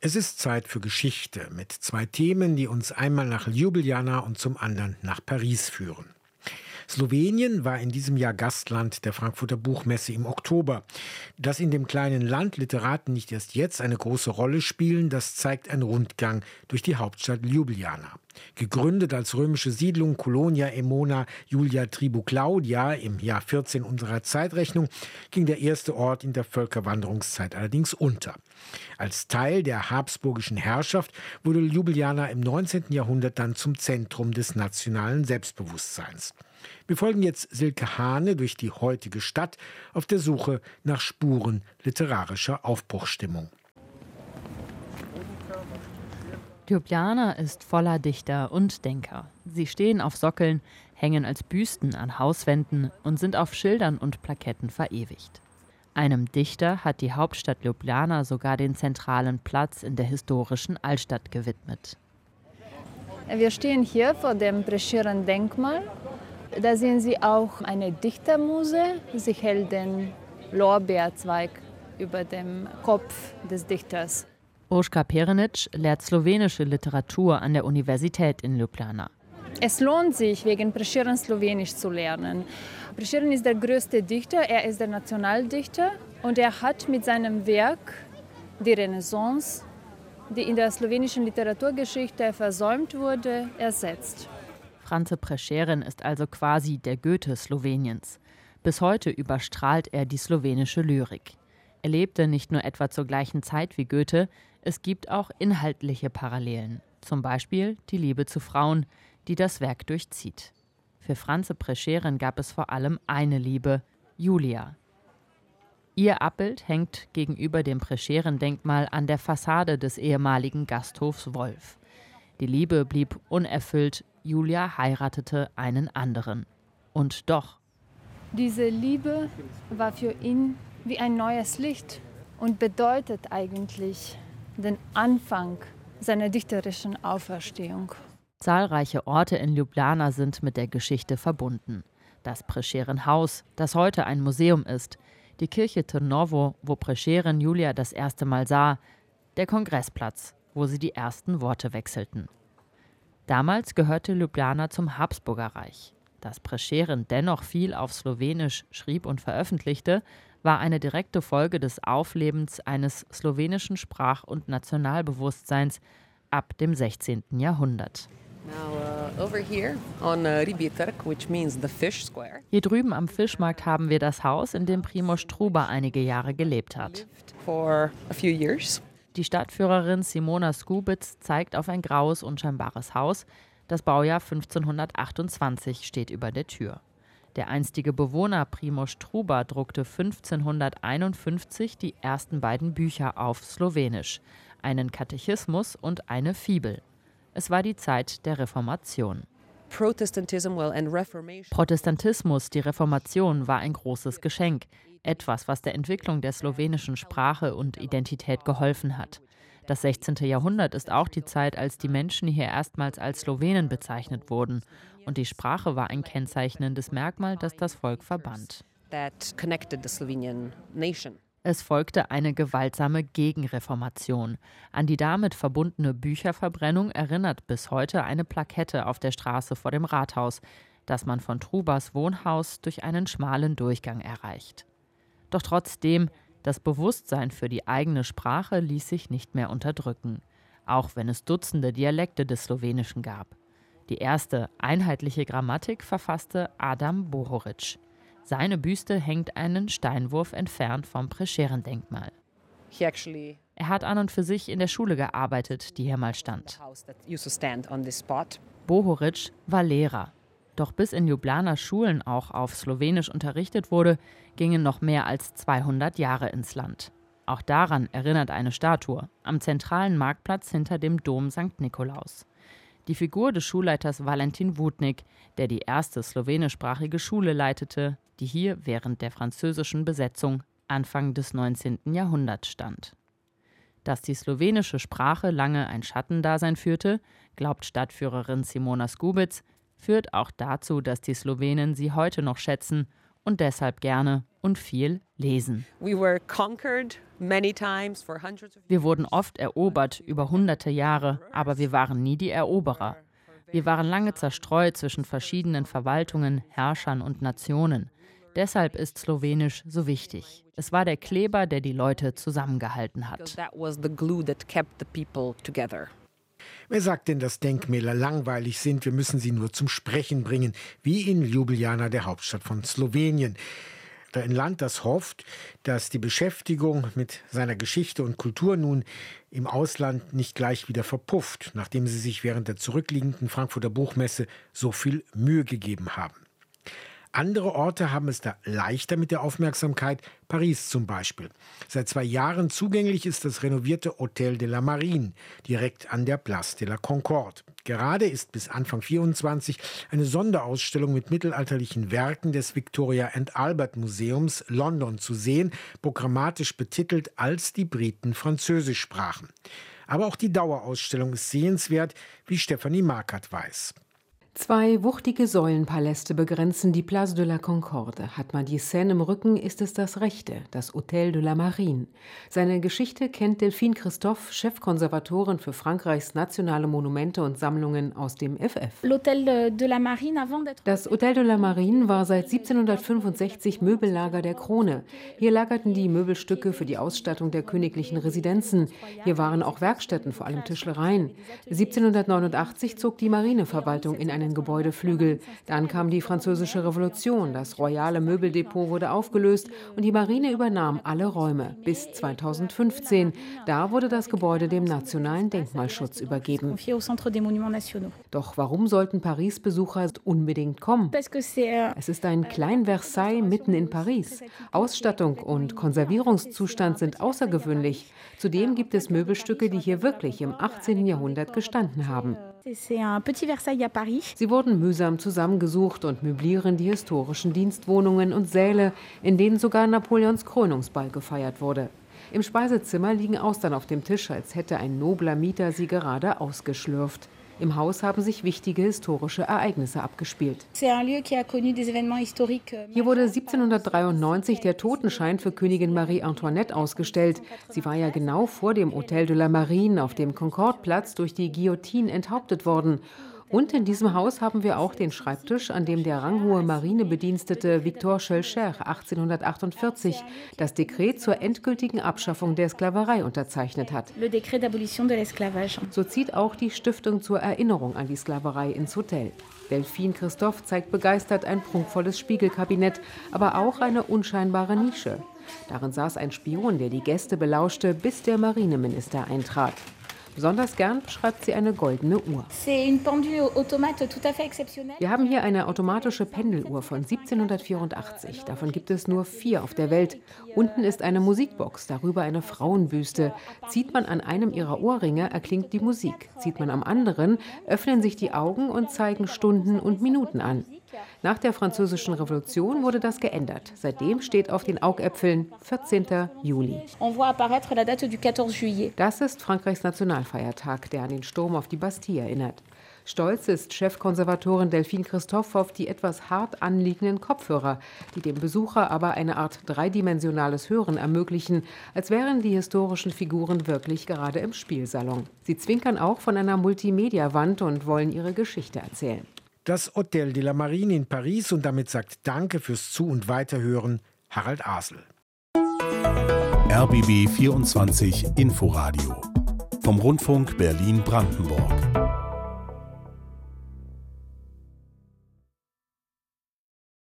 Es ist Zeit für Geschichte mit zwei Themen, die uns einmal nach Ljubljana und zum anderen nach Paris führen. Slowenien war in diesem Jahr Gastland der Frankfurter Buchmesse im Oktober. Dass in dem kleinen Land Literaten nicht erst jetzt eine große Rolle spielen, das zeigt ein Rundgang durch die Hauptstadt Ljubljana. Gegründet als römische Siedlung Colonia Emona Julia Tribu Claudia im Jahr 14 unserer Zeitrechnung, ging der erste Ort in der Völkerwanderungszeit allerdings unter. Als Teil der habsburgischen Herrschaft wurde Ljubljana im 19. Jahrhundert dann zum Zentrum des nationalen Selbstbewusstseins. Wir folgen jetzt Silke Hane durch die heutige Stadt auf der Suche nach Spuren literarischer Aufbruchstimmung. Ljubljana ist voller Dichter und Denker. Sie stehen auf Sockeln, hängen als Büsten an Hauswänden und sind auf Schildern und Plaketten verewigt. Einem Dichter hat die Hauptstadt Ljubljana sogar den zentralen Platz in der historischen Altstadt gewidmet. Wir stehen hier vor dem Preschiren-Denkmal da sehen Sie auch eine Dichtermuse. Sie hält den Lorbeerzweig über dem Kopf des Dichters. Oskar Perenic lehrt slowenische Literatur an der Universität in Ljubljana. Es lohnt sich, wegen Preschiren Slowenisch zu lernen. Preschiren ist der größte Dichter, er ist der Nationaldichter und er hat mit seinem Werk die Renaissance, die in der slowenischen Literaturgeschichte versäumt wurde, ersetzt. Franze Prescheren ist also quasi der Goethe Sloweniens. Bis heute überstrahlt er die slowenische Lyrik. Er lebte nicht nur etwa zur gleichen Zeit wie Goethe, es gibt auch inhaltliche Parallelen. Zum Beispiel die Liebe zu Frauen, die das Werk durchzieht. Für Franze Prescheren gab es vor allem eine Liebe, Julia. Ihr Abbild hängt gegenüber dem Prescheren-Denkmal an der Fassade des ehemaligen Gasthofs Wolf. Die Liebe blieb unerfüllt, Julia heiratete einen anderen. Und doch. Diese Liebe war für ihn wie ein neues Licht und bedeutet eigentlich den Anfang seiner dichterischen Auferstehung. Zahlreiche Orte in Ljubljana sind mit der Geschichte verbunden. Das Prescheren Haus, das heute ein Museum ist, die Kirche Trnovo, wo Prescheren Julia das erste Mal sah, der Kongressplatz, wo sie die ersten Worte wechselten. Damals gehörte Ljubljana zum Habsburgerreich. Dass Prescheren dennoch viel auf Slowenisch schrieb und veröffentlichte, war eine direkte Folge des Auflebens eines slowenischen Sprach- und Nationalbewusstseins ab dem 16. Jahrhundert. Hier drüben am Fischmarkt haben wir das Haus, in dem Primo Struber einige Jahre gelebt hat. Die Stadtführerin Simona Skubitz zeigt auf ein graues, unscheinbares Haus. Das Baujahr 1528 steht über der Tür. Der einstige Bewohner Primoz Truba druckte 1551 die ersten beiden Bücher auf Slowenisch, einen Katechismus und eine Fibel. Es war die Zeit der Reformation. Protestantismus, die Reformation, war ein großes Geschenk etwas, was der Entwicklung der slowenischen Sprache und Identität geholfen hat. Das 16. Jahrhundert ist auch die Zeit, als die Menschen hier erstmals als Slowenen bezeichnet wurden. Und die Sprache war ein kennzeichnendes Merkmal, das das Volk verband. Es folgte eine gewaltsame Gegenreformation. An die damit verbundene Bücherverbrennung erinnert bis heute eine Plakette auf der Straße vor dem Rathaus, das man von Trubas Wohnhaus durch einen schmalen Durchgang erreicht. Doch trotzdem, das Bewusstsein für die eigene Sprache ließ sich nicht mehr unterdrücken, auch wenn es Dutzende Dialekte des Slowenischen gab. Die erste einheitliche Grammatik verfasste Adam Bohoric. Seine Büste hängt einen Steinwurf entfernt vom Prescheren-Denkmal. Er hat an und für sich in der Schule gearbeitet, die hier mal stand. Bohoric war Lehrer. Doch bis in Ljubljana Schulen auch auf Slowenisch unterrichtet wurde, gingen noch mehr als 200 Jahre ins Land. Auch daran erinnert eine Statue am zentralen Marktplatz hinter dem Dom St. Nikolaus. Die Figur des Schulleiters Valentin Wutnik, der die erste slowenischsprachige Schule leitete, die hier während der französischen Besetzung Anfang des 19. Jahrhunderts stand. Dass die slowenische Sprache lange ein Schattendasein führte, glaubt Stadtführerin Simona Skubitz, führt auch dazu, dass die Slowenen sie heute noch schätzen und deshalb gerne und viel lesen. Wir wurden oft erobert über hunderte Jahre, aber wir waren nie die Eroberer. Wir waren lange zerstreut zwischen verschiedenen Verwaltungen, Herrschern und Nationen. Deshalb ist Slowenisch so wichtig. Es war der Kleber, der die Leute zusammengehalten hat. Wer sagt denn, dass Denkmäler langweilig sind? Wir müssen sie nur zum Sprechen bringen, wie in Ljubljana, der Hauptstadt von Slowenien. Ein Land, das hofft, dass die Beschäftigung mit seiner Geschichte und Kultur nun im Ausland nicht gleich wieder verpufft, nachdem sie sich während der zurückliegenden Frankfurter Buchmesse so viel Mühe gegeben haben. Andere Orte haben es da leichter mit der Aufmerksamkeit, Paris zum Beispiel. Seit zwei Jahren zugänglich ist das renovierte Hotel de la Marine, direkt an der Place de la Concorde. Gerade ist bis Anfang 24 eine Sonderausstellung mit mittelalterlichen Werken des Victoria and Albert Museums London zu sehen, programmatisch betitelt als die Briten Französisch sprachen. Aber auch die Dauerausstellung ist sehenswert, wie Stephanie Markert weiß. Zwei wuchtige Säulenpaläste begrenzen die Place de la Concorde. Hat man die Seine im Rücken, ist es das rechte, das Hôtel de la Marine. Seine Geschichte kennt Delphine Christophe, Chefkonservatorin für Frankreichs nationale Monumente und Sammlungen aus dem FF. Das Hôtel de la Marine war seit 1765 Möbellager der Krone. Hier lagerten die Möbelstücke für die Ausstattung der königlichen Residenzen. Hier waren auch Werkstätten, vor allem Tischlereien. 1789 zog die Marineverwaltung in einen einen Gebäudeflügel. Dann kam die Französische Revolution, das royale Möbeldepot wurde aufgelöst und die Marine übernahm alle Räume bis 2015. Da wurde das Gebäude dem nationalen Denkmalschutz übergeben. Doch warum sollten Paris-Besucher unbedingt kommen? Es ist ein Klein Versailles mitten in Paris. Ausstattung und Konservierungszustand sind außergewöhnlich. Zudem gibt es Möbelstücke, die hier wirklich im 18. Jahrhundert gestanden haben. Sie wurden mühsam zusammengesucht und möblieren die historischen Dienstwohnungen und Säle, in denen sogar Napoleons Krönungsball gefeiert wurde. Im Speisezimmer liegen Austern auf dem Tisch, als hätte ein nobler Mieter sie gerade ausgeschlürft. Im Haus haben sich wichtige historische Ereignisse abgespielt. Hier wurde 1793 der Totenschein für Königin Marie Antoinette ausgestellt. Sie war ja genau vor dem Hotel de la Marine auf dem Concorde-Platz durch die Guillotine enthauptet worden. Und in diesem Haus haben wir auch den Schreibtisch, an dem der ranghohe Marinebedienstete Victor Schölcher 1848 das Dekret zur endgültigen Abschaffung der Sklaverei unterzeichnet hat. So zieht auch die Stiftung zur Erinnerung an die Sklaverei ins Hotel. Delphine Christoph zeigt begeistert ein prunkvolles Spiegelkabinett, aber auch eine unscheinbare Nische. Darin saß ein Spion, der die Gäste belauschte, bis der Marineminister eintrat. Besonders gern beschreibt sie eine goldene Uhr. Wir haben hier eine automatische Pendeluhr von 1784. Davon gibt es nur vier auf der Welt. Unten ist eine Musikbox, darüber eine Frauenbüste. Zieht man an einem ihrer Ohrringe, erklingt die Musik. Zieht man am anderen, öffnen sich die Augen und zeigen Stunden und Minuten an. Nach der Französischen Revolution wurde das geändert. Seitdem steht auf den Augäpfeln 14. Juli. Das ist Frankreichs Nationalfeiertag, der an den Sturm auf die Bastille erinnert. Stolz ist Chefkonservatorin Delphine Christophe auf die etwas hart anliegenden Kopfhörer, die dem Besucher aber eine Art dreidimensionales Hören ermöglichen, als wären die historischen Figuren wirklich gerade im Spielsalon. Sie zwinkern auch von einer Multimedia-Wand und wollen ihre Geschichte erzählen das Hotel de la Marine in Paris und damit sagt Danke fürs Zu- und Weiterhören Harald Asel. RBB 24 Inforadio vom Rundfunk Berlin-Brandenburg.